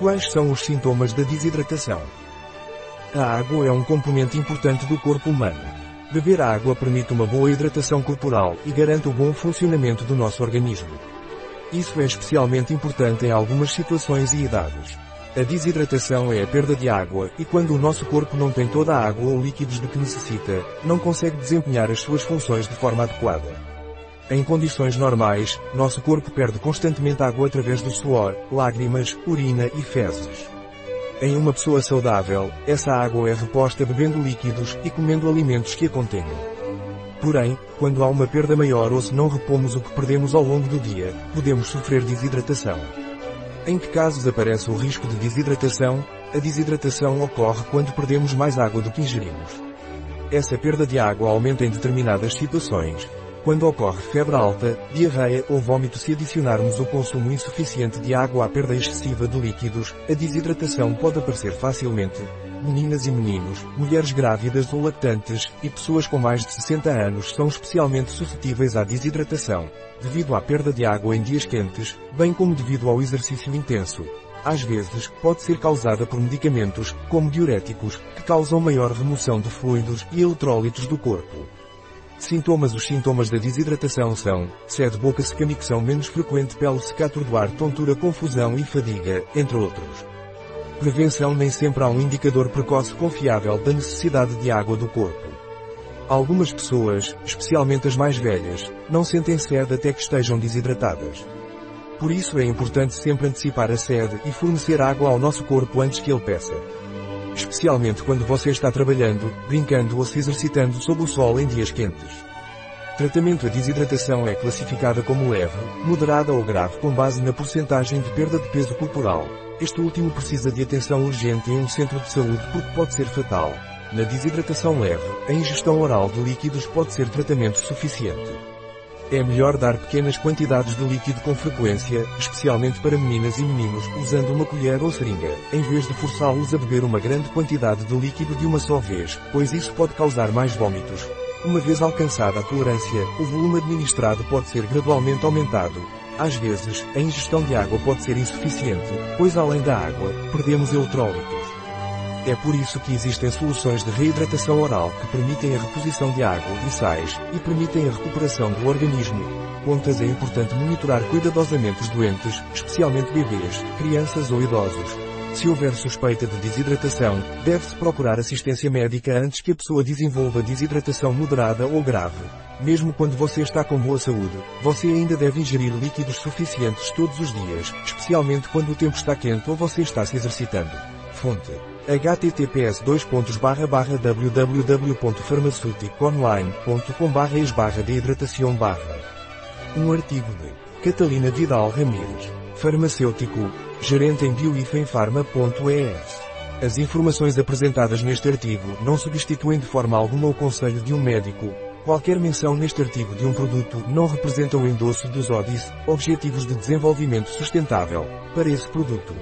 Quais são os sintomas da desidratação? A água é um componente importante do corpo humano. Beber água permite uma boa hidratação corporal e garante o bom funcionamento do nosso organismo. Isso é especialmente importante em algumas situações e idades. A desidratação é a perda de água, e quando o nosso corpo não tem toda a água ou líquidos de que necessita, não consegue desempenhar as suas funções de forma adequada. Em condições normais, nosso corpo perde constantemente água através do suor, lágrimas, urina e fezes. Em uma pessoa saudável, essa água é reposta bebendo líquidos e comendo alimentos que a contenham. Porém, quando há uma perda maior ou se não repomos o que perdemos ao longo do dia, podemos sofrer desidratação. Em que casos aparece o risco de desidratação? A desidratação ocorre quando perdemos mais água do que ingerimos. Essa perda de água aumenta em determinadas situações. Quando ocorre febre alta, diarreia ou vômito se adicionarmos o consumo insuficiente de água à perda excessiva de líquidos, a desidratação pode aparecer facilmente, meninas e meninos, mulheres grávidas ou lactantes, e pessoas com mais de 60 anos são especialmente suscetíveis à desidratação, devido à perda de água em dias quentes, bem como devido ao exercício intenso. Às vezes, pode ser causada por medicamentos, como diuréticos, que causam maior remoção de fluidos e eletrólitos do corpo. Sintomas Os sintomas da desidratação são, sede boca seca micção menos frequente pele seca atordoar tontura confusão e fadiga, entre outros. Prevenção Nem sempre há um indicador precoce confiável da necessidade de água do corpo. Algumas pessoas, especialmente as mais velhas, não sentem sede até que estejam desidratadas. Por isso é importante sempre antecipar a sede e fornecer água ao nosso corpo antes que ele peça. Especialmente quando você está trabalhando, brincando ou se exercitando sob o sol em dias quentes. Tratamento A desidratação é classificada como leve, moderada ou grave com base na porcentagem de perda de peso corporal, este último precisa de atenção urgente em um centro de saúde porque pode ser fatal. Na desidratação leve, a ingestão oral de líquidos pode ser tratamento suficiente. É melhor dar pequenas quantidades de líquido com frequência, especialmente para meninas e meninos, usando uma colher ou seringa, em vez de forçá-los a beber uma grande quantidade de líquido de uma só vez, pois isso pode causar mais vômitos. Uma vez alcançada a tolerância, o volume administrado pode ser gradualmente aumentado, às vezes, a ingestão de água pode ser insuficiente, pois além da água, perdemos eletrólitos. É por isso que existem soluções de reidratação oral que permitem a reposição de água e sais, e permitem a recuperação do organismo. Pontas é importante monitorar cuidadosamente os doentes, especialmente bebês, crianças ou idosos. Se houver suspeita de desidratação, deve-se procurar assistência médica antes que a pessoa desenvolva desidratação moderada ou grave. Mesmo quando você está com boa saúde, você ainda deve ingerir líquidos suficientes todos os dias, especialmente quando o tempo está quente ou você está se exercitando. Fonte https www.farmaceuticonline.com barra de hidratação barra. Um artigo de Catalina Vidal Ramírez, farmacêutico, gerente em bioifenfarma.es. As informações apresentadas neste artigo não substituem de forma alguma o conselho de um médico, Qualquer menção neste artigo de um produto não representa o endosso dos ODIs, Objetivos de Desenvolvimento Sustentável, para esse produto.